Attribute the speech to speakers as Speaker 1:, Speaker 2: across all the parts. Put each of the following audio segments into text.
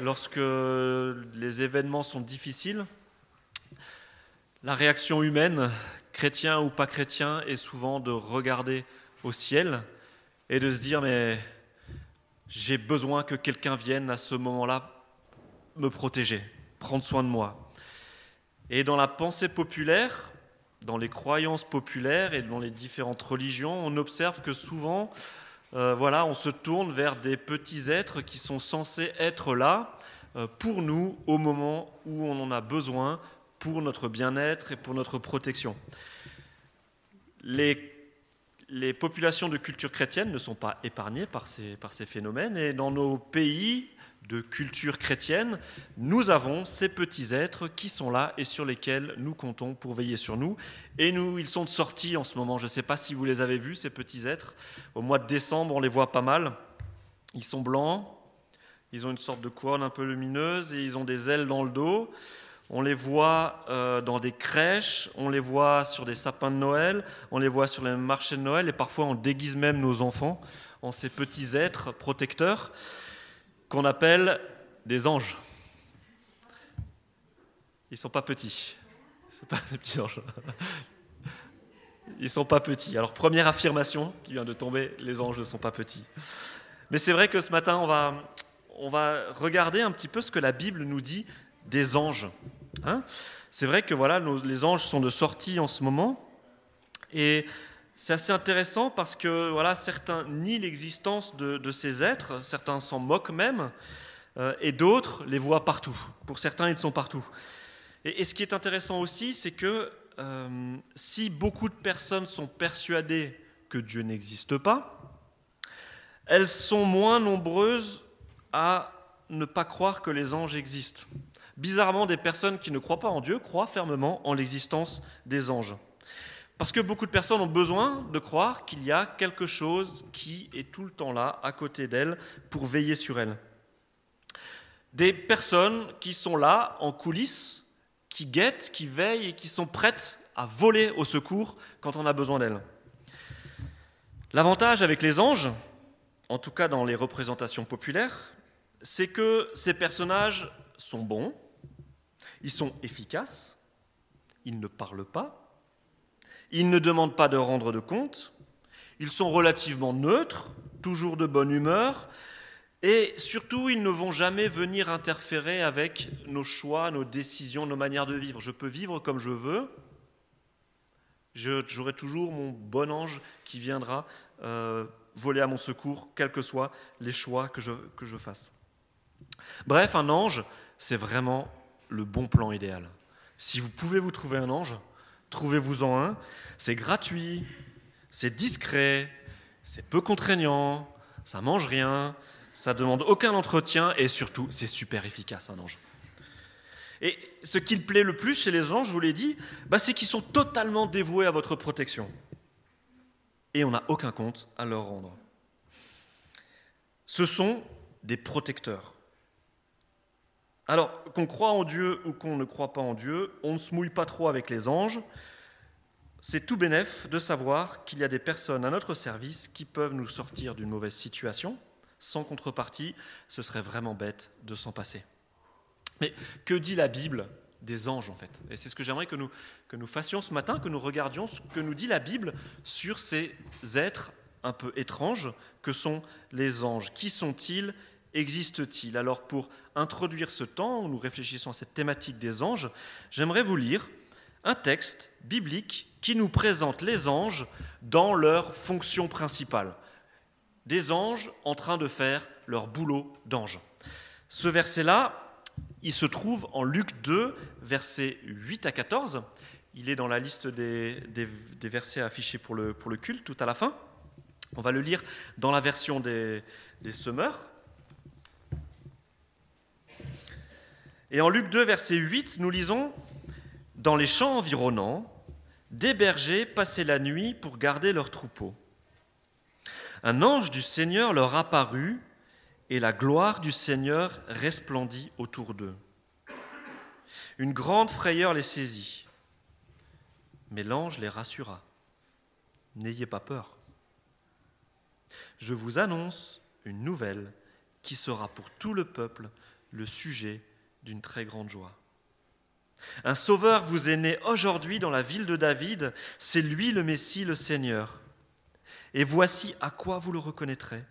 Speaker 1: lorsque les événements sont difficiles, la réaction humaine, chrétien ou pas chrétien, est souvent de regarder au ciel et de se dire mais j'ai besoin que quelqu'un vienne à ce moment-là me protéger, prendre soin de moi. Et dans la pensée populaire, dans les croyances populaires et dans les différentes religions, on observe que souvent, euh, voilà, on se tourne vers des petits êtres qui sont censés être là euh, pour nous au moment où on en a besoin, pour notre bien-être et pour notre protection. Les, populations de culture chrétienne ne sont pas épargnées par ces phénomènes et dans nos pays, de culture chrétienne, nous avons ces petits êtres qui sont là et sur lesquels nous comptons pour veiller sur nous. Et nous, ils sont sortis en ce moment. Je ne sais pas si vous les avez vus, ces petits êtres. Au mois de décembre, on les voit pas mal. Ils sont blancs, ils ont une sorte de couronne un peu lumineuse et ils ont des ailes dans le dos. On les voit euh, dans des crèches, on les voit sur des sapins de Noël, on les voit sur les marchés de Noël et parfois on déguise même nos enfants en ces petits êtres protecteurs qu'on appelle des anges. Ils ne sont pas petits. Ce pas des petits anges. Ils ne sont pas petits. Alors, première affirmation qui vient de tomber, les anges ne sont pas petits. Mais c'est vrai que ce matin, on va, on va regarder un petit peu ce que la Bible nous dit des anges. Hein c'est vrai que voilà, les anges sont de sortie en ce moment. Et c'est assez intéressant parce que voilà, certains nient l'existence de, ces êtres, certains s'en moquent même, euh, et d'autres les voient partout. Pour certains, ils sont partout. Et, ce qui est intéressant aussi, c'est que euh, si beaucoup de personnes sont persuadées que Dieu n'existe pas, elles sont moins nombreuses à ne pas croire que les anges existent. Bizarrement, des personnes qui ne croient pas en Dieu croient fermement en l'existence des anges. Parce que beaucoup de personnes ont besoin de croire qu'il y a quelque chose qui est tout le temps là, à côté d'elles, pour veiller sur elles. Des personnes qui sont là, en coulisses, qui guettent, qui veillent et qui sont prêtes à voler au secours quand on a besoin d'elles. L'avantage avec les anges, en tout cas dans les représentations populaires, c'est que ces personnages sont bons, ils sont efficaces, ils ne parlent pas, ils ne demandent pas de rendre de compte. Ils sont relativement neutres, toujours de bonne humeur. Et surtout, ils ne vont jamais venir interférer avec nos choix, nos décisions, nos manières de vivre. Je peux vivre comme je veux. J'aurai toujours mon bon ange qui viendra euh, voler à mon secours, quels que soient les choix que je, que je fasse. Bref, un ange, c'est vraiment le bon plan idéal. Si vous pouvez vous trouver un ange, trouvez-vous-en un. C'est gratuit, c'est discret, c'est peu contraignant, ça mange rien, ça demande aucun entretien et surtout, c'est super efficace un ange. Et ce qui plaît le plus chez les anges, je vous l'ai dit, bah, c'est qu'ils sont totalement dévoués à votre protection. Et on n'a aucun compte à leur rendre. Ce sont des protecteurs. Alors, qu'on croit en Dieu ou qu'on ne croit pas en Dieu, on ne se mouille pas trop avec les anges. C'est tout bénef de savoir qu'il y a des personnes à notre service qui peuvent nous sortir d'une mauvaise situation. Sans contrepartie, ce serait vraiment bête de s'en passer. Mais que dit la Bible des anges en fait? Et c'est ce que j'aimerais que nous, que nous fassions ce matin, que nous regardions ce que nous dit la Bible sur ces êtres un peu étranges que sont les anges. Qui sont-ils? Existent-ils Alors pour introduire ce temps où nous réfléchissons à cette thématique des anges, j'aimerais vous lire un texte biblique qui nous présente les anges dans leur fonction principale. Des anges en train de faire leur boulot d'ange. Ce verset-là, il se trouve en Luc 2, versets 8 à 14. Il est dans la liste des, versets affichés pour le, pour le, culte tout à la fin. On va le lire dans la version des, des semeurs. Et en Luc 2, verset 8, nous lisons dans les champs environnants, des bergers passaient la nuit pour garder leurs troupeaux. Un ange du Seigneur leur apparut et la gloire du Seigneur resplendit autour d'eux. Une grande frayeur les saisit. Mais l'ange les rassura. N'ayez pas peur. Je vous annonce une nouvelle qui sera pour tout le peuple le sujet d'une très grande joie. Un sauveur vous est né aujourd'hui dans la ville de David, c'est lui le Messie, le Seigneur. Et voici à quoi vous le reconnaîtrez.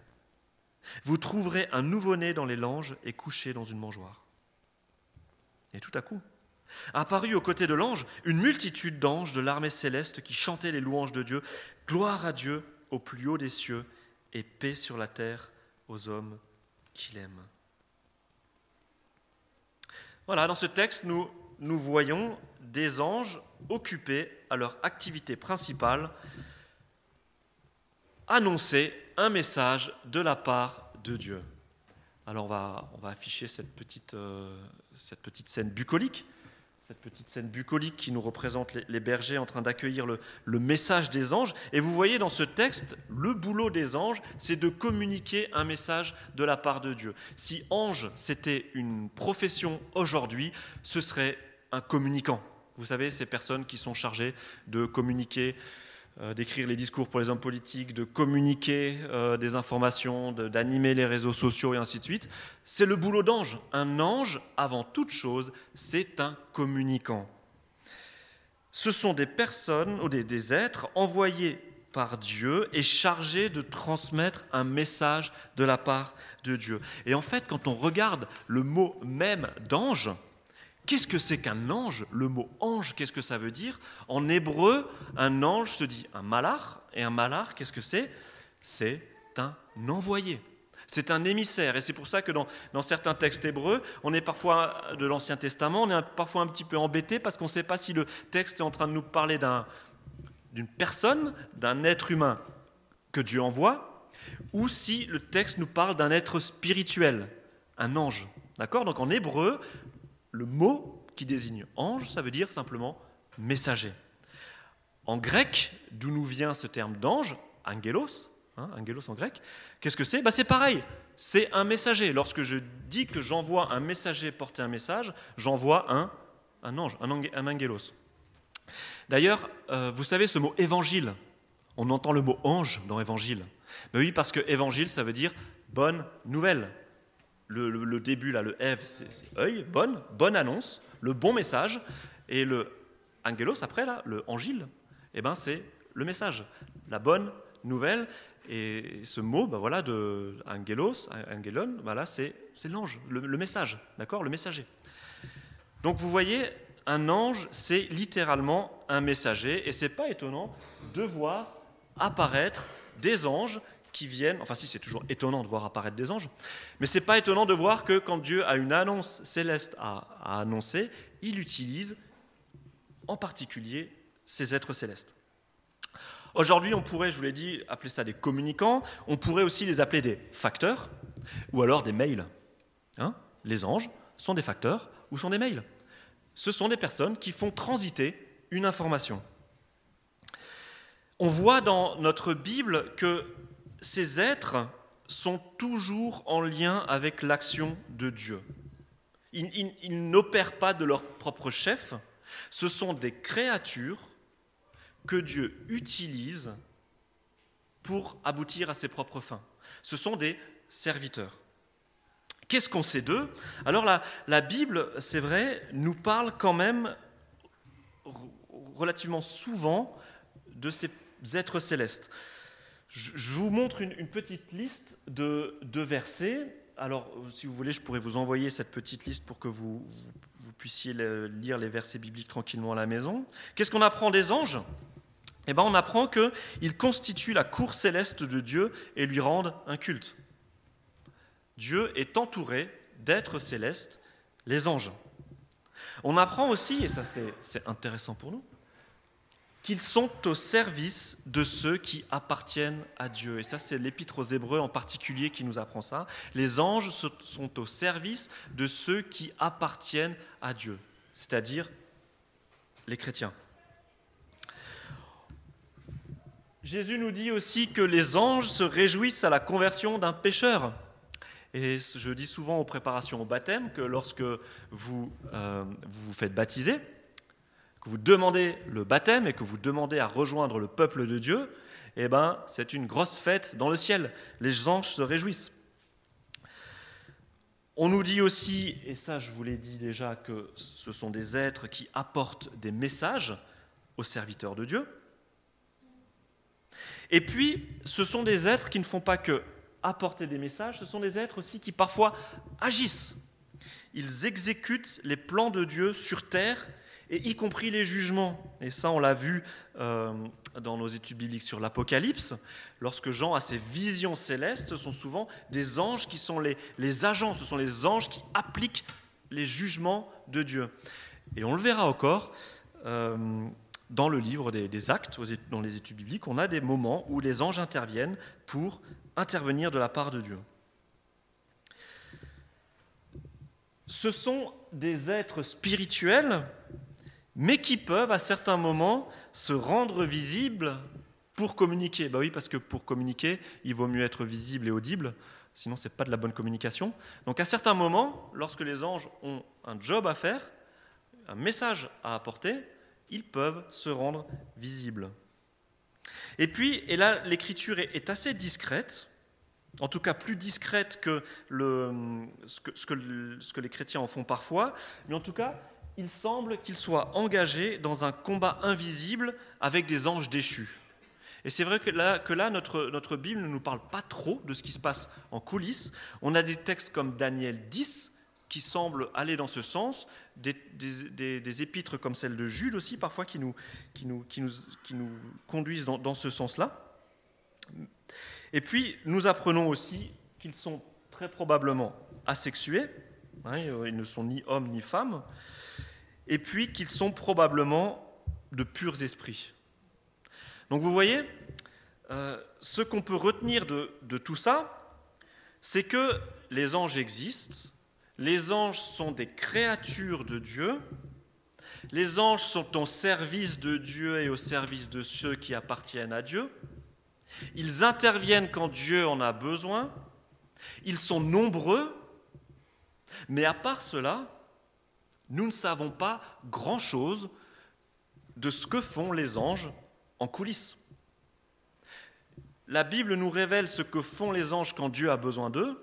Speaker 1: Vous trouverez un nouveau-né dans les langes et couché dans une mangeoire. Et tout à coup, apparut aux côtés de l'ange une multitude d'anges de l'armée céleste qui chantaient les louanges de Dieu. Gloire à Dieu au plus haut des cieux et paix sur la terre aux hommes qu'il aime. Voilà, dans ce texte, nous, nous voyons des anges occupés à leur activité principale, annoncer un message de la part de Dieu. Alors on va, on va afficher cette petite, euh, cette petite scène bucolique cette petite scène bucolique qui nous représente les, bergers en train d'accueillir le, le, message des anges. Et vous voyez dans ce texte, le boulot des anges, c'est de communiquer un message de la part de Dieu. Si ange, c'était une profession aujourd'hui, ce serait un communicant. Vous savez, ces personnes qui sont chargées de communiquer d'écrire les discours pour les hommes politiques, de communiquer euh, des informations, d'animer les réseaux sociaux et ainsi de suite. C'est le boulot d'ange. Un ange, avant toute chose, c'est un communicant. Ce sont des personnes ou des êtres envoyés par Dieu et chargés de transmettre un message de la part de Dieu. Et en fait, quand on regarde le mot même d'ange, Qu'est-ce que c'est qu'un ange Le mot ange, qu'est-ce que ça veut dire? En hébreu, un ange se dit un malar, et un malar, qu'est-ce que c'est? C'est un envoyé. C'est un émissaire. Et c'est pour ça que dans, certains textes hébreux, on est parfois de l'Ancien Testament, on est parfois un petit peu embêté parce qu'on ne sait pas si le texte est en train de nous parler d'une personne, d'un être humain que Dieu envoie, ou si le texte nous parle d'un être spirituel, un ange. D'accord? Donc en hébreu, le mot qui désigne ange, ça veut dire simplement messager. En grec, d'où nous vient ce terme d'ange, angelos, hein, angelos en grec, qu'est-ce que c'est? Bah, C'est pareil, c'est un messager. Lorsque je dis que j'envoie un messager porter un message, j'envoie un, un ange, un, un angelos. D'ailleurs, euh, vous savez ce mot évangile, on entend le mot ange dans évangile. Ben oui, parce que évangile, ça veut dire bonne nouvelle le, début, là, le Eve, c'est œil, bonne, bonne annonce, le bon message. Et le angelos, après, là, le angile, eh ben, c'est le message, la bonne nouvelle. Et ce mot, ben voilà, de angelos, angelon, voilà, c'est l'ange, le, le, message, d'accord, le messager. Donc vous voyez, un ange, c'est littéralement un messager, et c'est pas étonnant de voir apparaître des anges qui viennent, enfin si c'est toujours étonnant de voir apparaître des anges, mais c'est pas étonnant de voir que quand Dieu a une annonce céleste à, annoncer, il utilise en particulier ces êtres célestes. Aujourd'hui, on pourrait, je vous l'ai dit, appeler ça des communicants, on pourrait aussi les appeler des facteurs, ou alors des mails. Hein? Les anges sont des facteurs ou sont des mails. Ce sont des personnes qui font transiter une information. On voit dans notre Bible que ces êtres sont toujours en lien avec l'action de Dieu. Ils, n'opèrent pas de leur propre chef, ce sont des créatures que Dieu utilise pour aboutir à ses propres fins. Ce sont des serviteurs. Qu'est-ce qu'on sait d'eux? Alors la, la Bible, c'est vrai, nous parle quand même relativement souvent de ces êtres célestes. Je vous montre une, petite liste de, versets. Alors, si vous voulez, je pourrais vous envoyer cette petite liste pour que vous, puissiez lire les versets bibliques tranquillement à la maison. Qu'est-ce qu'on apprend des anges? Eh bien, on apprend qu'ils constituent la cour céleste de Dieu et lui rendent un culte. Dieu est entouré d'êtres célestes, les anges. On apprend aussi, et ça c'est intéressant pour nous, qu'ils sont au service de ceux qui appartiennent à Dieu. Et ça, c'est l'épître aux Hébreux en particulier qui nous apprend ça. Les anges sont au service de ceux qui appartiennent à Dieu, c'est-à-dire les chrétiens. Jésus nous dit aussi que les anges se réjouissent à la conversion d'un pécheur. Et je dis souvent aux préparations au baptême que lorsque vous euh, vous, vous faites baptiser, que vous demandez le baptême et que vous demandez à rejoindre le peuple de Dieu, eh ben, c'est une grosse fête dans le ciel. Les anges se réjouissent. On nous dit aussi, et ça je vous l'ai dit déjà, que ce sont des êtres qui apportent des messages aux serviteurs de Dieu. Et puis, ce sont des êtres qui ne font pas que apporter des messages, ce sont des êtres aussi qui parfois agissent. Ils exécutent les plans de Dieu sur terre, et y compris les jugements. Et ça, on l'a vu euh, dans nos études bibliques sur l'Apocalypse. Lorsque Jean a ses visions célestes, ce sont souvent des anges qui sont les, les agents, ce sont les anges qui appliquent les jugements de Dieu. Et on le verra encore. Euh, dans le livre des, actes, dans les études bibliques, on a des moments où les anges interviennent pour intervenir de la part de Dieu. Ce sont des êtres spirituels, mais qui peuvent à certains moments se rendre visibles pour communiquer. Bah oui, parce que pour communiquer, il vaut mieux être visible et audible, sinon ce n'est pas de la bonne communication. Donc à certains moments, lorsque les anges ont un job à faire, un message à apporter, ils peuvent se rendre visibles. Et puis, et là, l'écriture est assez discrète, en tout cas plus discrète que, ce, que, les chrétiens en font parfois, mais en tout cas, il semble qu'ils soient engagés dans un combat invisible avec des anges déchus. Et c'est vrai que là, notre, Bible ne nous parle pas trop de ce qui se passe en coulisses. On a des textes comme Daniel 10, qui semblent aller dans ce sens, des, épîtres comme celle de Jude aussi, parfois, qui nous conduisent dans, ce sens-là. Et puis, nous apprenons aussi qu'ils sont très probablement asexués, hein, ils ne sont ni hommes ni femmes, et puis qu'ils sont probablement de purs esprits. Donc vous voyez, euh, ce qu'on peut retenir de, de tout ça, c'est que les anges existent, les anges sont des créatures de Dieu. Les anges sont au service de Dieu et au service de ceux qui appartiennent à Dieu. Ils interviennent quand Dieu en a besoin. Ils sont nombreux. Mais à part cela, nous ne savons pas grand-chose de ce que font les anges en coulisses. La Bible nous révèle ce que font les anges quand Dieu a besoin d'eux,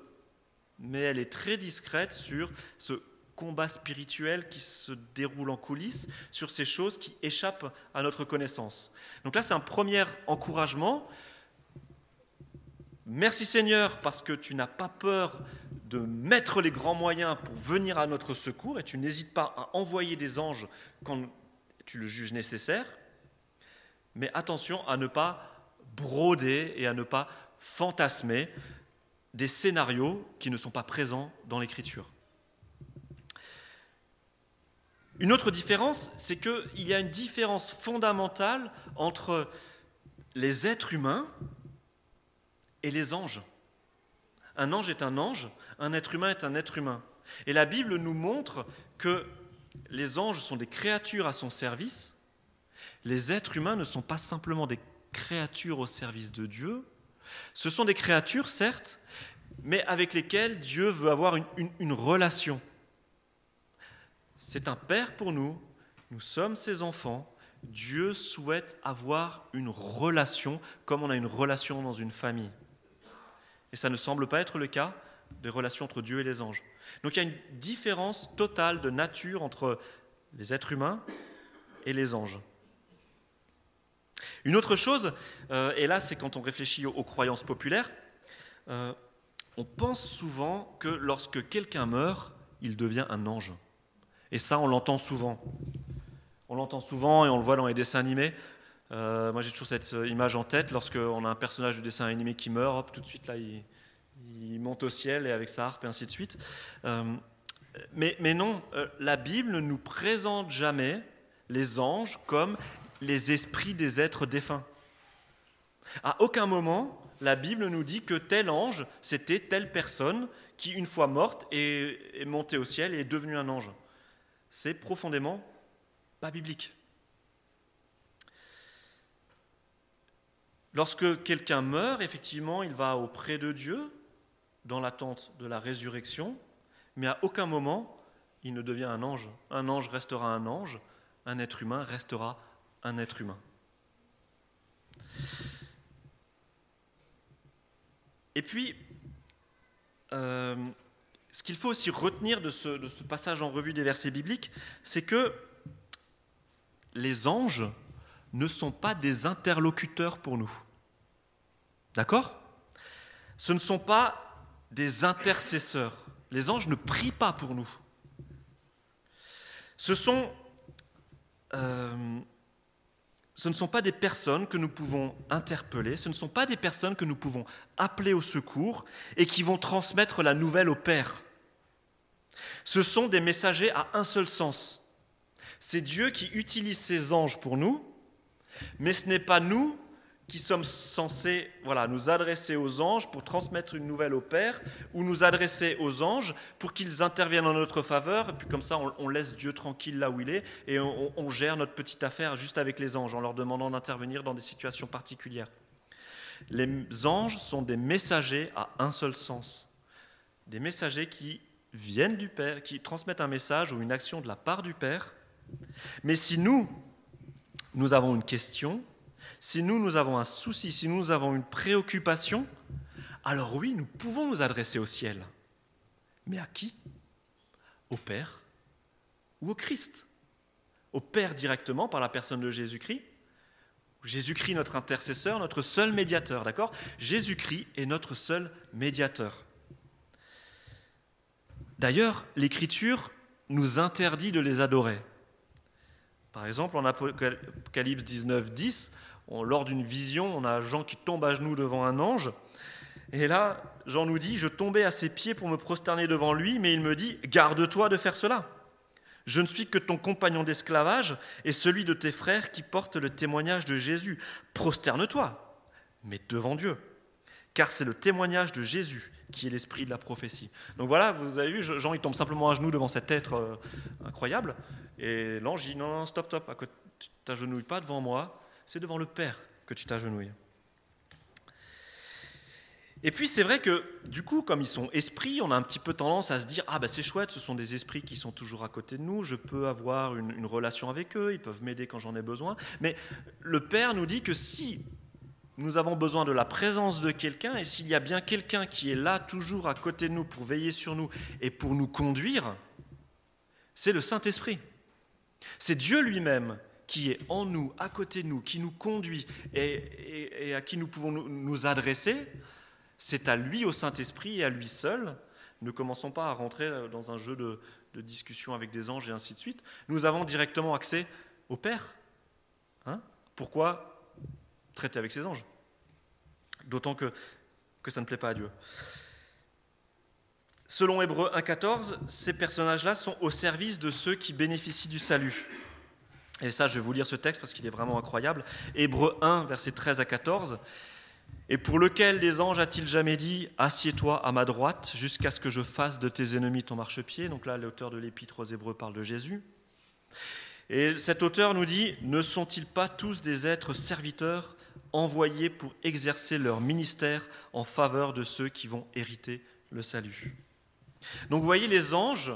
Speaker 1: mais elle est très discrète sur ce combat spirituel qui se déroule en coulisses, sur ces choses qui échappent à notre connaissance. Donc là, c'est un premier encouragement. Merci Seigneur parce que tu n'as pas peur de mettre les grands moyens pour venir à notre secours et tu n'hésites pas à envoyer des anges quand tu le juges nécessaire. Mais attention à ne pas broder et à ne pas fantasmer des scénarios qui ne sont pas présents dans l'écriture. Une autre différence, c'est qu'il y a une différence fondamentale entre les êtres humains et les anges. Un ange est un ange, un être humain est un être humain. Et la Bible nous montre que les anges sont des créatures à son service. Les êtres humains ne sont pas simplement des créatures au service de Dieu, ce sont des créatures, certes, mais avec lesquelles Dieu veut avoir une, relation. C'est un Père pour nous, nous sommes ses enfants, Dieu souhaite avoir une relation comme on a une relation dans une famille. Et ça ne semble pas être le cas des relations entre Dieu et les anges. Donc il y a une différence totale de nature entre les êtres humains et les anges. Une autre chose, euh, et là c'est quand on réfléchit aux, croyances populaires, euh, on pense souvent que lorsque quelqu'un meurt, il devient un ange. Et ça, on l'entend souvent. On l'entend souvent et on le voit dans les dessins animés. Euh, moi, j'ai toujours cette image en tête. Lorsqu'on a un personnage de dessin animé qui meurt, hop, tout de suite, là, il, monte au ciel et avec sa harpe et ainsi de suite. mais, mais, non, la Bible ne nous présente jamais les anges comme les esprits des êtres défunts. À aucun moment, la Bible nous dit que tel ange, c'était telle personne qui, une fois morte, est, montée au ciel et est devenue un ange. C'est profondément pas biblique. Lorsque quelqu'un meurt, effectivement, il va auprès de Dieu dans l'attente de la résurrection, mais à aucun moment il ne devient un ange. Un ange restera un ange, un être humain restera un être humain. Et puis, euh, ce qu'il faut aussi retenir de ce, de ce passage en revue des versets bibliques, c'est que les anges ne sont pas des interlocuteurs pour nous. D'accord? Ce ne sont pas des intercesseurs. Les anges ne prient pas pour nous. Ce sont, euh, ce ne sont pas des personnes que nous pouvons interpeller, ce ne sont pas des personnes que nous pouvons appeler au secours et qui vont transmettre la nouvelle au Père. Ce sont des messagers à un seul sens. C'est Dieu qui utilise ses anges pour nous, mais ce n'est pas nous qui sommes censés voilà, nous adresser aux anges pour transmettre une nouvelle au Père, ou nous adresser aux anges pour qu'ils interviennent en notre faveur, et puis comme ça on, laisse Dieu tranquille là où il est, et on, on, gère notre petite affaire juste avec les anges, en leur demandant d'intervenir dans des situations particulières. Les anges sont des messagers à un seul sens, des messagers qui viennent du Père, qui transmettent un message ou une action de la part du Père. Mais si nous, nous avons une question, si nous, nous avons un souci, si nous avons une préoccupation, alors oui, nous pouvons nous adresser au ciel. Mais à qui? Au Père ou au Christ? Au Père directement par la personne de Jésus-Christ? Jésus-Christ notre intercesseur, notre seul médiateur, d'accord? Jésus-Christ est notre seul médiateur. D'ailleurs, l'Écriture nous interdit de les adorer. Par exemple, en Apocalypse 19, 10, lors d'une vision, on a Jean qui tombe à genoux devant un ange. Et là, Jean nous dit, je tombais à ses pieds pour me prosterner devant lui, mais il me dit, garde-toi de faire cela. Je ne suis que ton compagnon d'esclavage et celui de tes frères qui portent le témoignage de Jésus. Prosterne-toi, mais devant Dieu car c'est le témoignage de Jésus qui est l'esprit de la prophétie. Donc voilà, vous avez vu, Jean, il tombe simplement à genoux devant cet être euh, incroyable, et l'ange dit, non, non, stop, stop, tu t'agenouilles pas devant moi, c'est devant le Père que tu t'agenouilles. Et puis c'est vrai que du coup, comme ils sont esprits, on a un petit peu tendance à se dire ah ben c'est chouette, ce sont des esprits qui sont toujours à côté de nous, je peux avoir une, une relation avec eux, ils peuvent m'aider quand j'en ai besoin. Mais le Père nous dit que si nous avons besoin de la présence de quelqu'un, et s'il y a bien quelqu'un qui est là toujours à côté de nous pour veiller sur nous et pour nous conduire, c'est le Saint-Esprit. C'est Dieu lui-même qui est en nous, à côté de nous, qui nous conduit et, à qui nous pouvons nous, adresser. C'est à lui, au Saint-Esprit et à lui seul. Ne commençons pas à rentrer dans un jeu de, discussion avec des anges et ainsi de suite. Nous avons directement accès au Père. Hein? Pourquoi traiter avec ses anges? D'autant que ça ne plaît pas à Dieu. Selon Hébreu 1.14, ces personnages-là sont au service de ceux qui bénéficient du salut. Et ça, je vais vous lire ce texte parce qu'il est vraiment incroyable. Hébreu 1, versets 13 à 14. Et pour lequel des anges a-t-il jamais dit Assieds-toi à ma droite jusqu'à ce que je fasse de tes ennemis ton marchepied? Donc là, l'auteur de l'Épître aux Hébreux parle de Jésus. Et cet auteur nous dit Ne sont-ils pas tous des êtres serviteurs envoyés pour exercer leur ministère en faveur de ceux qui vont hériter le salut? Donc vous voyez, les anges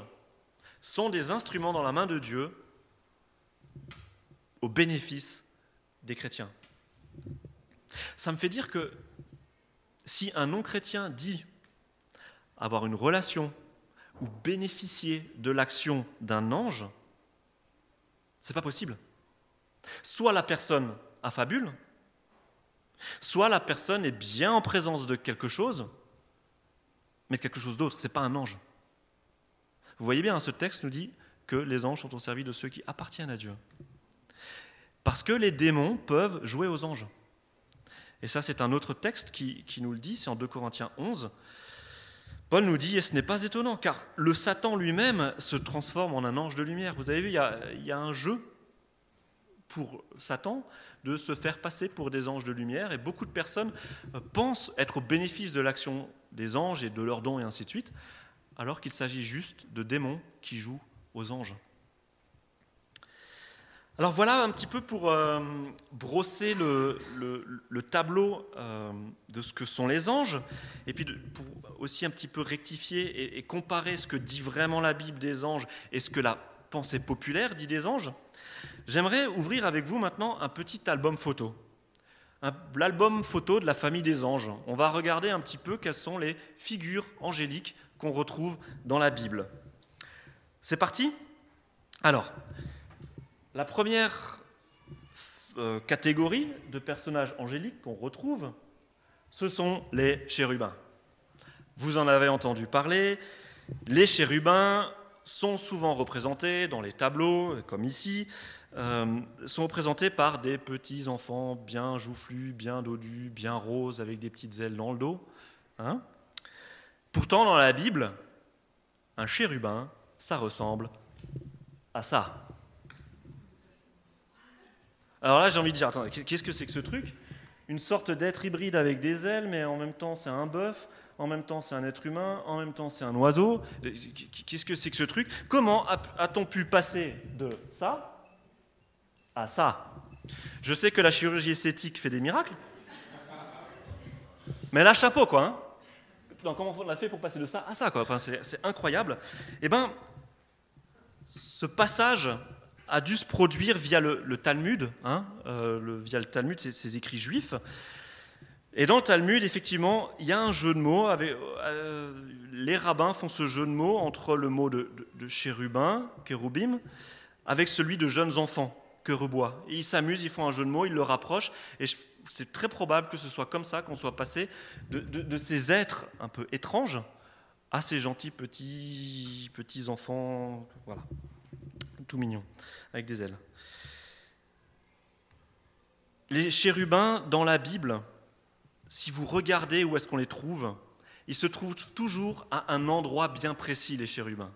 Speaker 1: sont des instruments dans la main de Dieu au bénéfice des chrétiens. Ça me fait dire que si un non-chrétien dit avoir une relation ou bénéficier de l'action d'un ange, c'est pas possible. Soit la personne affabule, Soit la personne est bien en présence de quelque chose, mais de quelque chose d'autre, ce n'est pas un ange. Vous voyez bien, hein, ce texte nous dit que les anges sont au service de ceux qui appartiennent à Dieu. Parce que les démons peuvent jouer aux anges. Et ça, c'est un autre texte qui, nous le dit, c'est en 2 Corinthiens 11. Paul nous dit, et ce n'est pas étonnant, car le Satan lui-même se transforme en un ange de lumière. Vous avez vu, il y a un jeu pour Satan de se faire passer pour des anges de lumière. Et beaucoup de personnes pensent être au bénéfice de l'action des anges et de leurs dons et ainsi de suite, alors qu'il s'agit juste de démons qui jouent aux anges. Alors voilà un petit peu pour euh, brosser le, tableau euh, de ce que sont les anges, et puis pour aussi un petit peu rectifier et, et comparer ce que dit vraiment la Bible des anges et ce que la pensée populaire dit des anges. J'aimerais ouvrir avec vous maintenant un petit album photo. L'album photo de la famille des anges. On va regarder un petit peu quelles sont les figures angéliques qu'on retrouve dans la Bible. C'est parti? Alors, la première euh, catégorie de personnages angéliques qu'on retrouve, ce sont les chérubins. Vous en avez entendu parler. Les chérubins sont souvent représentés dans les tableaux, comme ici, euh, sont représentés par des petits enfants bien joufflus, bien dodus, bien roses, avec des petites ailes dans le dos. Hein. Pourtant, dans la Bible, un chérubin, ça ressemble à ça. Alors là, j'ai envie de dire, attends, qu'est-ce que c'est que ce truc? Une sorte d'être hybride avec des ailes, mais en même temps, c'est un bœuf, en même temps c'est un être humain, en même temps c'est un oiseau. Qu'est-ce que c'est que ce truc? Comment a-t-on pu passer de ça à ça Je sais que la chirurgie esthétique fait des miracles, mais là, chapeau quoi. Hein comment on a fait pour passer de ça à ça quoi? Enfin, C'est incroyable. Eh bien, ce passage a dû se produire via le, Talmud, hein, euh, via le Talmud, ces écrits juifs. Et dans le Talmud, effectivement, il y a un jeu de mots. Euh, les rabbins font ce jeu de mots entre le mot de, de, chérubin, kérubim, avec celui de jeunes enfants, kerubois. Et ils s'amusent, ils font un jeu de mots, ils le rapprochent. Et c'est très probable que ce soit comme ça qu'on soit passé de, de, ces êtres un peu étranges à ces gentils petits, petits enfants, voilà, tout mignons, avec des ailes. Les chérubins dans la Bible, si vous regardez où est-ce qu'on les trouve, ils se trouvent toujours à un endroit bien précis, les chérubins.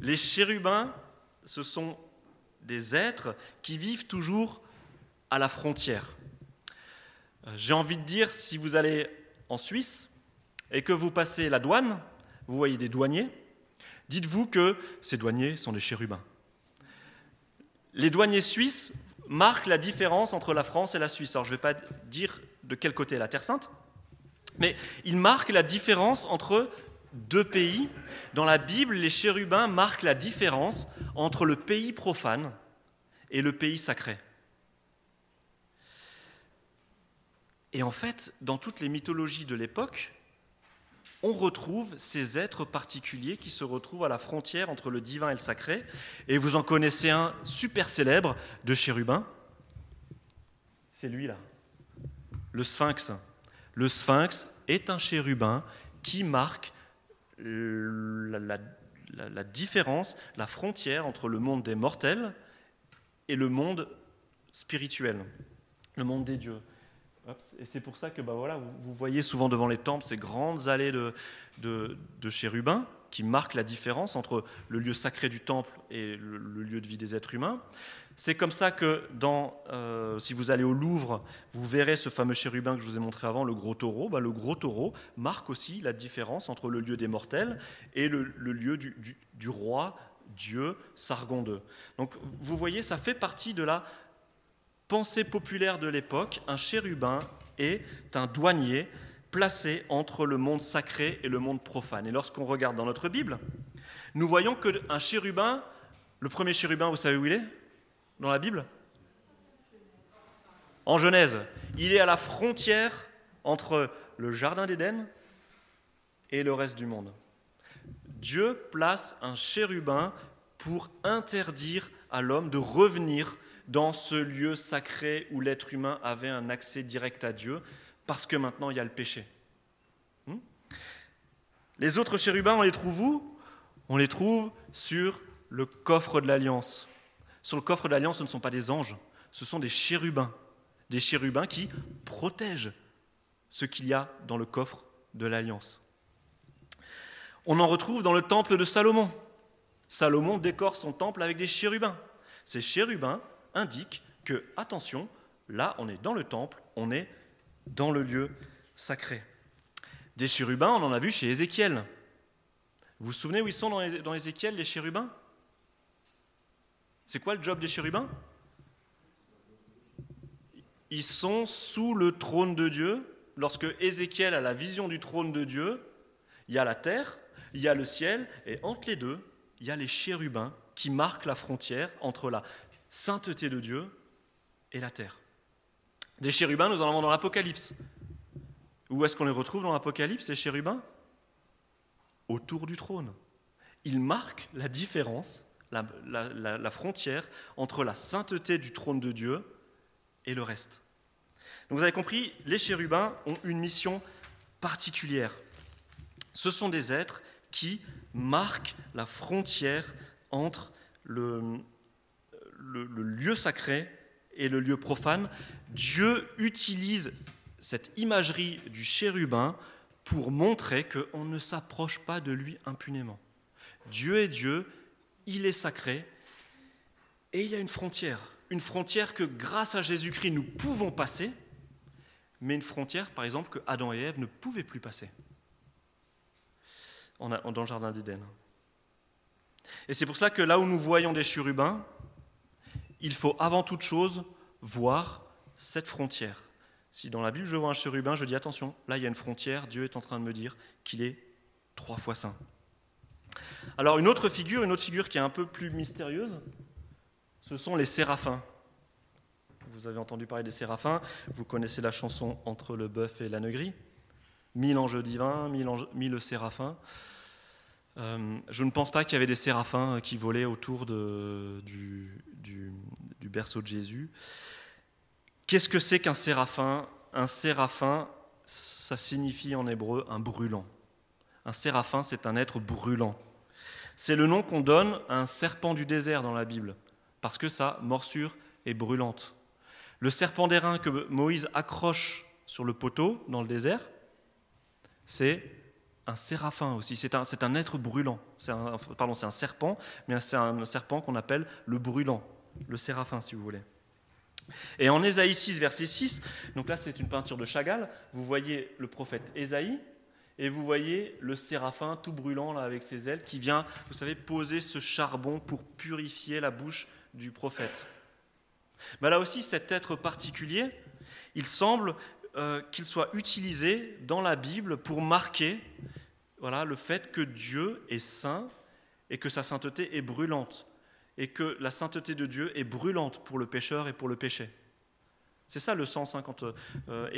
Speaker 1: Les chérubins, ce sont des êtres qui vivent toujours à la frontière. Euh, j'ai envie de dire, si vous allez en Suisse et que vous passez la douane, vous voyez des douaniers, dites-vous que ces douaniers sont des chérubins. Les douaniers suisses marquent la différence entre la France et la Suisse. Alors je ne vais pas dire de quel côté est la Terre Sainte, mais il marque la différence entre deux pays. Dans la Bible, les chérubins marquent la différence entre le pays profane et le pays sacré. Et en fait, dans toutes les mythologies de l'époque, on retrouve ces êtres particuliers qui se retrouvent à la frontière entre le divin et le sacré. Et vous en connaissez un super célèbre de chérubin. C'est lui là le sphinx. Le sphinx est un chérubin qui marque la, différence, la frontière entre le monde des mortels et le monde spirituel, le monde des dieux. Et c'est pour ça que bah voilà, vous, voyez souvent devant les temples ces grandes allées de, de chérubins qui marquent la différence entre le lieu sacré du temple et le, lieu de vie des êtres humains. C'est comme ça que, euh, si vous allez au Louvre, vous verrez ce fameux chérubin que je vous ai montré avant, le gros taureau. Bah, le gros taureau marque aussi la différence entre le lieu des mortels et le, lieu du, du, roi, Dieu, Sargon II. Donc vous voyez, ça fait partie de la pensée populaire de l'époque. Un chérubin est un douanier placé entre le monde sacré et le monde profane. Et lorsqu'on regarde dans notre Bible, nous voyons qu'un chérubin, le premier chérubin, vous savez où il est? Dans la Bible? En Genèse. Il est à la frontière entre le Jardin d'Éden et le reste du monde. Dieu place un chérubin pour interdire à l'homme de revenir dans ce lieu sacré où l'être humain avait un accès direct à Dieu, parce que maintenant il y a le péché. Hmm? les autres chérubins, on les trouve où? On les trouve sur le coffre de l'alliance. Sur le coffre de l'alliance, ce ne sont pas des anges, ce sont des chérubins. Des chérubins qui protègent ce qu'il y a dans le coffre de l'alliance. On en retrouve dans le temple de Salomon. Salomon décore son temple avec des chérubins. Ces chérubins indiquent que, attention, là on est dans le temple, on est dans le lieu sacré. Des chérubins, on en a vu chez Ézéchiel. Vous vous souvenez où ils sont dans Ézéchiel, les chérubins? C'est quoi le job des chérubins? Ils sont sous le trône de Dieu. Lorsque Ézéchiel a la vision du trône de Dieu, il y a la terre, il y a le ciel, et entre les deux, il y a les chérubins qui marquent la frontière entre la sainteté de Dieu et la terre. Des chérubins, nous en avons dans l'Apocalypse. Où est-ce qu'on les retrouve dans l'Apocalypse, les chérubins? Autour du trône. Il marque la différence, la, frontière entre la sainteté du trône de Dieu et le reste. Donc vous avez compris, les chérubins ont une mission particulière. Ce sont des êtres qui marquent la frontière entre le, le, lieu sacré et le lieu profane. Dieu utilise cette imagerie du chérubin pour montrer qu'on ne s'approche pas de lui impunément. Dieu est Dieu, il est sacré, et il y a une frontière, une frontière que grâce à Jésus-Christ nous pouvons passer, mais une frontière, par exemple, que Adam et Ève ne pouvaient plus passer dans le Jardin d'Éden. Et c'est pour cela que là où nous voyons des chérubins, il faut avant toute chose voir cette frontière. Si dans la Bible je vois un chérubin, je dis attention, là il y a une frontière, Dieu est en train de me dire qu'il est trois fois saint. Alors une autre figure, une autre figure qui est un peu plus mystérieuse, ce sont les séraphins. Vous avez entendu parler des séraphins, vous connaissez la chanson Entre le bœuf et l'âne Mille anges divins, mille, séraphins. Euh, je ne pense pas qu'il y avait des séraphins qui volaient autour du, berceau de Jésus. Qu'est-ce que c'est qu'un séraphin? Un séraphin, ça signifie en hébreu un brûlant. Un séraphin, c'est un être brûlant. C'est le nom qu'on donne à un serpent du désert dans la Bible, parce que sa morsure est brûlante. Le serpent d'airain que Moïse accroche sur le poteau dans le désert, c'est un séraphin aussi, c'est un, être brûlant. Pardon, c'est un serpent, mais c'est un serpent qu'on appelle le brûlant, le séraphin si vous voulez. Et en Ésaïe 6, verset 6, donc là c'est une peinture de Chagall, vous voyez le prophète Ésaïe, et vous voyez le séraphin tout brûlant là avec ses ailes qui vient, vous savez, poser ce charbon pour purifier la bouche du prophète. Mais là aussi, cet être particulier, il semble euh, qu'il soit utilisé dans la Bible pour marquer voilà, le fait que Dieu est saint et que sa sainteté est brûlante, et que la sainteté de Dieu est brûlante pour le pécheur et pour le péché. C'est ça le sens quand euh,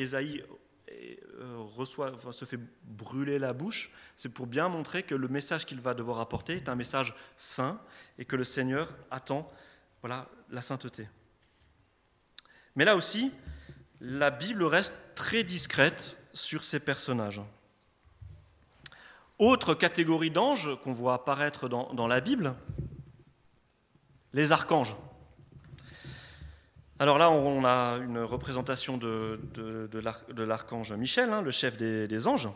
Speaker 1: euh, se fait brûler la bouche, c'est pour bien montrer que le message qu'il va devoir apporter est un message saint et que le Seigneur attend voilà, la sainteté. Mais là aussi, la Bible reste très discrète sur ces personnages. Autre catégorie d'anges qu'on voit apparaître dans la Bible, les archanges. Alors là, on a une représentation de, de, l'archange Michel, hein, le chef des, anges,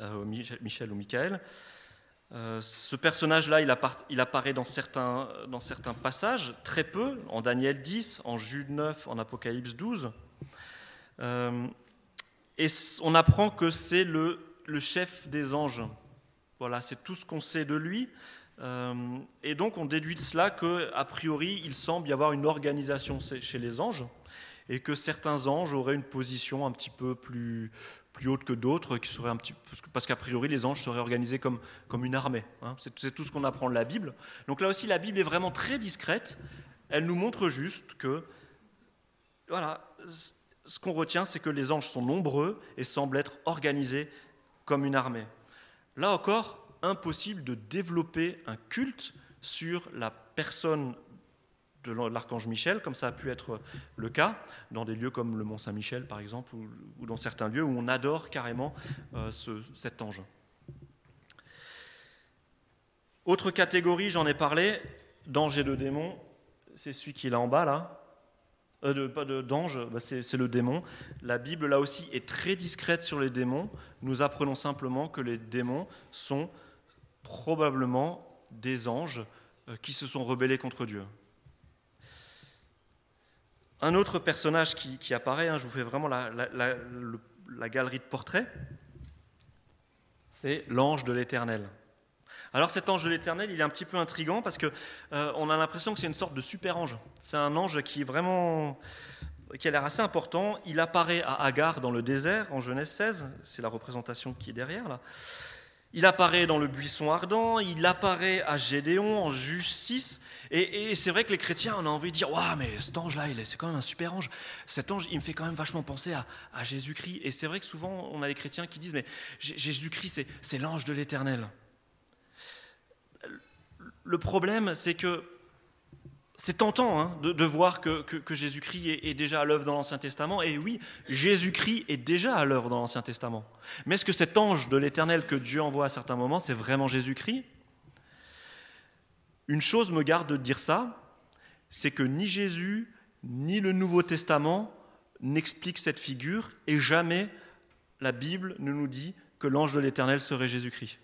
Speaker 1: euh, Michel ou Michael. Euh, ce personnage-là, il, apparaît dans certains, passages, très peu, en Daniel 10, en Jude 9, en Apocalypse 12. Euh, et on apprend que c'est le, chef des anges. Voilà, c'est tout ce qu'on sait de lui. Euh, et donc on déduit de cela qu'a priori, il semble y avoir une organisation chez les anges et que certains anges auraient une position un petit peu plus, plus haute que d'autres, qui serait un petit, parce qu'a priori les anges seraient organisés comme, comme une armée. Hein. C'est tout ce qu'on apprend de la Bible. Donc là aussi, la Bible est vraiment très discrète. Elle nous montre juste que, voilà, ce qu'on retient, c'est que les anges sont nombreux et semblent être organisés comme une armée. Là encore, impossible de développer un culte sur la personne de l'archange Michel, comme ça a pu être le cas dans des lieux comme le Mont Saint-Michel, par exemple, ou, dans certains lieux où on adore carrément euh, cet ange. Autre catégorie, j'en ai parlé, d'ange et de démon, c'est celui qui est là en bas, là. Euh, pas d'ange, bah, c'est le démon. La Bible, là aussi, est très discrète sur les démons. Nous apprenons simplement que les démons sont probablement des anges euh, qui se sont rebellés contre Dieu. Un autre personnage qui, apparaît, hein, je vous fais vraiment la, galerie de portraits, c'est l'ange de l'Éternel. Alors cet ange de l'Éternel, il est un petit peu intrigant parce qu'on euh, on a l'impression que c'est une sorte de super ange. C'est un ange qui est vraiment qui a l'air assez important. Il apparaît à Agar dans le désert en Genèse 16, c'est la représentation qui est derrière là. Il apparaît dans le buisson ardent, il apparaît à Gédéon en Juge 6. Et, c'est vrai que les chrétiens, on a envie de dire Waouh, mais cet ange-là, c'est quand même un super ange. Cet ange, il me fait quand même vachement penser à, à Jésus-Christ. Et c'est vrai que souvent, on a des chrétiens qui disent Mais Jésus-Christ, c'est l'ange de l'éternel. Le problème, c'est que c'est tentant hein, de, voir que, Jésus-Christ est, déjà à l'œuvre dans l'Ancien Testament. Et oui, Jésus-Christ est déjà à l'œuvre dans l'Ancien Testament. Mais est-ce que cet ange de l'Éternel que Dieu envoie à certains moments, c'est vraiment Jésus-Christ? Une chose me garde de dire ça, c'est que ni Jésus, ni le Nouveau Testament n'expliquent cette figure, et jamais la Bible ne nous dit que l'ange de l'Éternel serait Jésus-Christ.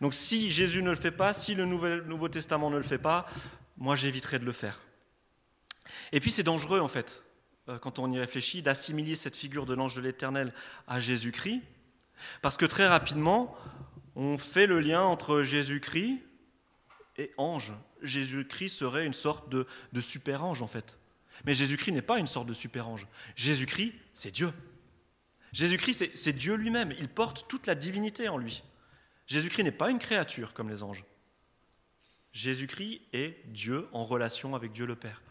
Speaker 1: Donc si Jésus ne le fait pas, si le Nouveau Testament ne le fait pas, moi j'éviterai de le faire. Et puis c'est dangereux en fait, euh, quand on y réfléchit, d'assimiler cette figure de l'ange de l'Éternel à Jésus-Christ, parce que très rapidement, on fait le lien entre Jésus-Christ et ange. Jésus-Christ serait une sorte de, de super-ange en fait. Mais Jésus-Christ n'est pas une sorte de super-ange. Jésus-Christ, c'est Dieu. Jésus-Christ, c'est Dieu lui-même. Il porte toute la divinité en lui. Jésus-Christ n'est pas une créature comme les anges. Jésus-Christ est Dieu en relation avec Dieu le Père.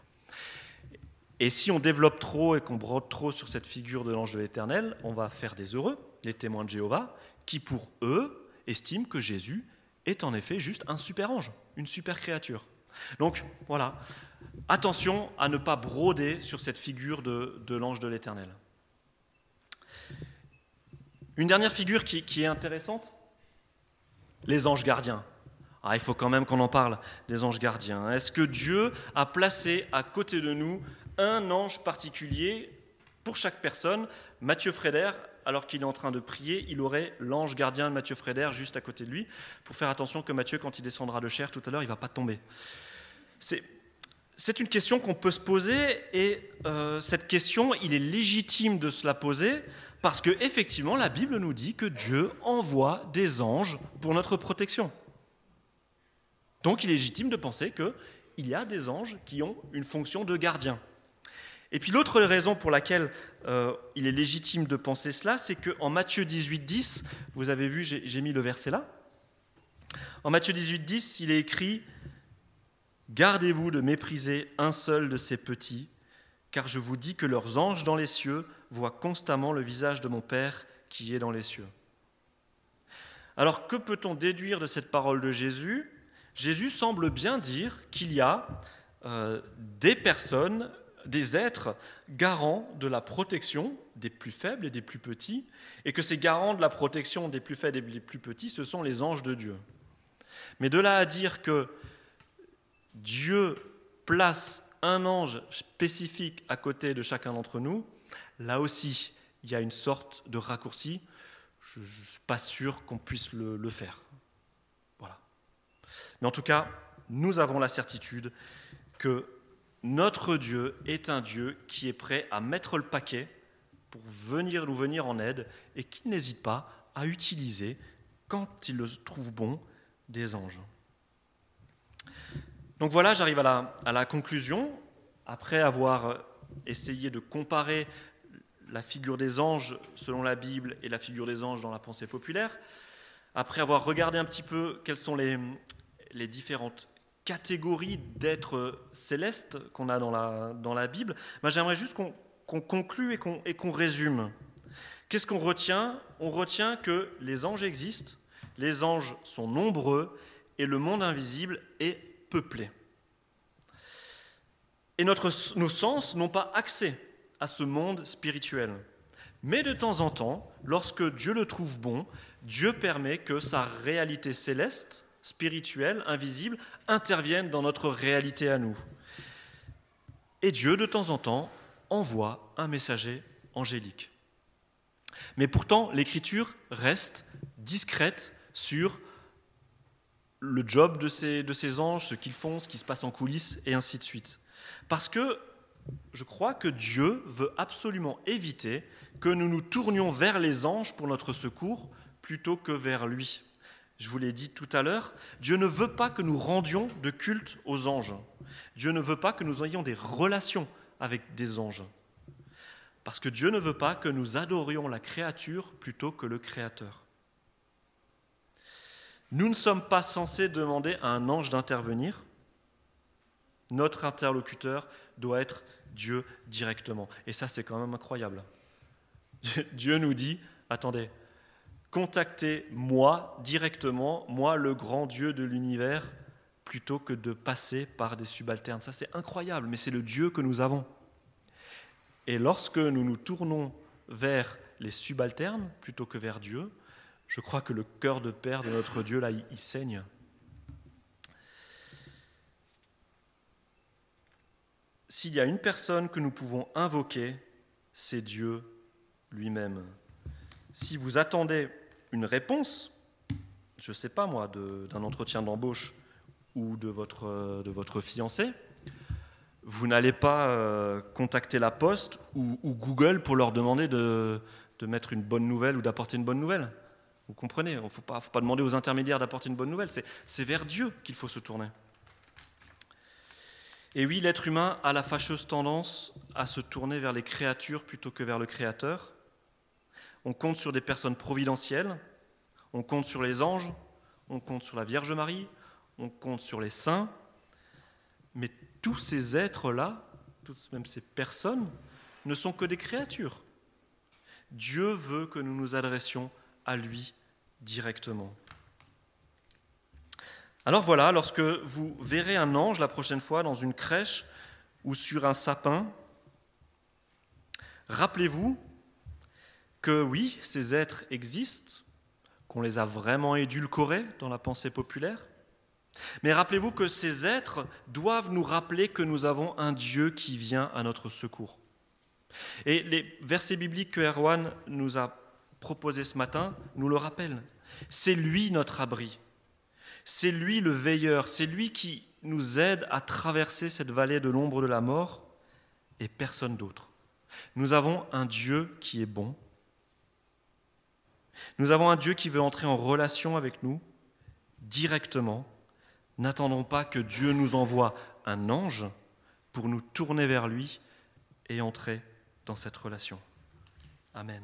Speaker 1: Et si on développe trop et qu'on brode trop sur cette figure de l'ange de l'Éternel, on va faire des heureux, les témoins de Jéhovah, qui pour eux estiment que Jésus est en effet juste un super ange, une super créature. Donc voilà, attention à ne pas broder sur cette figure de, l'ange de l'Éternel. Une dernière figure qui est intéressante, les anges gardiens. Ah, il faut quand même qu'on en parle des anges gardiens. Est-ce que Dieu a placé à côté de nous un ange particulier pour chaque personne? Mathieu Frédère, alors qu'il est en train de prier, il aurait l'ange gardien de Mathieu Frédère juste à côté de lui, pour faire attention que Mathieu, quand il descendra de chair tout à l'heure, il ne va pas tomber. C'est une question qu'on peut se poser et euh, cette question, il est légitime de se la poser parce que effectivement, la Bible nous dit que Dieu envoie des anges pour notre protection. Donc il est légitime de penser qu'il y a des anges qui ont une fonction de gardien. Et puis l'autre raison pour laquelle euh, il est légitime de penser cela, c'est qu'en Matthieu 18, 10, vous avez vu, j'ai mis le verset là, en Matthieu 18, 10, il est écrit, Gardez-vous de mépriser un seul de ces petits, car je vous dis que leurs anges dans les cieux voient constamment le visage de mon Père qui est dans les cieux. Alors que peut-on déduire de cette parole de Jésus? Jésus semble bien dire qu'il y a euh, des personnes, des êtres garants de la protection des plus faibles et des plus petits, et que ces garants de la protection des plus faibles et des plus petits, ce sont les anges de Dieu. Mais de là à dire que Dieu place un ange spécifique à côté de chacun d'entre nous, là aussi, il y a une sorte de raccourci. Je ne suis pas sûr qu'on puisse le faire. Mais en tout cas, nous avons la certitude que notre Dieu est un Dieu qui est prêt à mettre le paquet pour venir nous venir en aide et qui n'hésite pas à utiliser, quand il le trouve bon, des anges. Donc voilà, j'arrive à la, à la conclusion. Après avoir essayé de comparer la figure des anges selon la Bible et la figure des anges dans la pensée populaire, après avoir regardé un petit peu quels sont les, les différentes catégories d'êtres célestes qu'on a dans la, dans Bible, ben, j'aimerais juste qu'on conclue et qu'on résume. Qu'est-ce qu'on retient? On retient que les anges existent, les anges sont nombreux et le monde invisible est peuplé. Et notre, nos sens n'ont pas accès à ce monde spirituel. Mais de temps en temps, lorsque Dieu le trouve bon, Dieu permet que sa réalité céleste spirituels, invisibles, interviennent dans notre réalité à nous. Et Dieu, de temps en temps, envoie un messager angélique. Mais pourtant, l'Écriture reste discrète sur le job de ces, de ces anges, ce qu'ils font, ce qui se passe en coulisses, et ainsi de suite. Parce que je crois que Dieu veut absolument éviter que nous nous tournions vers les anges pour notre secours plutôt que vers lui. Je vous l'ai dit tout à l'heure, Dieu ne veut pas que nous rendions de culte aux anges. Dieu ne veut pas que nous ayons des relations avec des anges. Parce que Dieu ne veut pas que nous adorions la créature plutôt que le Créateur. Nous ne sommes pas censés demander à un ange d'intervenir. Notre interlocuteur doit être Dieu directement. Et ça, c'est quand même incroyable. Dieu nous dit, attendez, contactez-moi directement, moi le grand Dieu de l'univers, plutôt que de passer par des subalternes. Ça, c'est incroyable, mais c'est le Dieu que nous avons. Et lorsque nous nous tournons vers les subalternes plutôt que vers Dieu, je crois que le cœur de Père de notre Dieu, là, il, saigne. S'il y a une personne que nous pouvons invoquer, c'est Dieu lui-même. Si vous attendez une réponse, je ne sais pas moi, d'un entretien d'embauche ou de votre, de votre fiancé, vous n'allez pas euh, contacter la poste ou, Google pour leur demander de, de mettre une bonne nouvelle ou d'apporter une bonne nouvelle. Vous comprenez Il ne faut pas demander aux intermédiaires d'apporter une bonne nouvelle, c'est vers Dieu qu'il faut se tourner. Et oui, l'être humain a la fâcheuse tendance à se tourner vers les créatures plutôt que vers le Créateur. On compte sur des personnes providentielles, on compte sur les anges, on compte sur la Vierge Marie, on compte sur les saints, mais tous ces êtres-là, toutes même ces personnes, ne sont que des créatures. Dieu veut que nous nous adressions à lui directement. Alors voilà, lorsque vous verrez un ange la prochaine fois dans une crèche ou sur un sapin, rappelez-vous que oui, ces êtres existent, qu'on les a vraiment édulcorés dans la pensée populaire, mais rappelez-vous que ces êtres doivent nous rappeler que nous avons un Dieu qui vient à notre secours. Et les versets bibliques que Erwan nous a proposés ce matin nous le rappellent. C'est lui notre abri. C'est lui le veilleur. C'est lui qui nous aide à traverser cette vallée de l'ombre de la mort et personne d'autre. Nous avons un Dieu qui est bon. Nous avons un Dieu qui veut entrer en relation avec nous directement. N'attendons pas que Dieu nous envoie un ange pour nous tourner vers lui et entrer dans cette relation. Amen.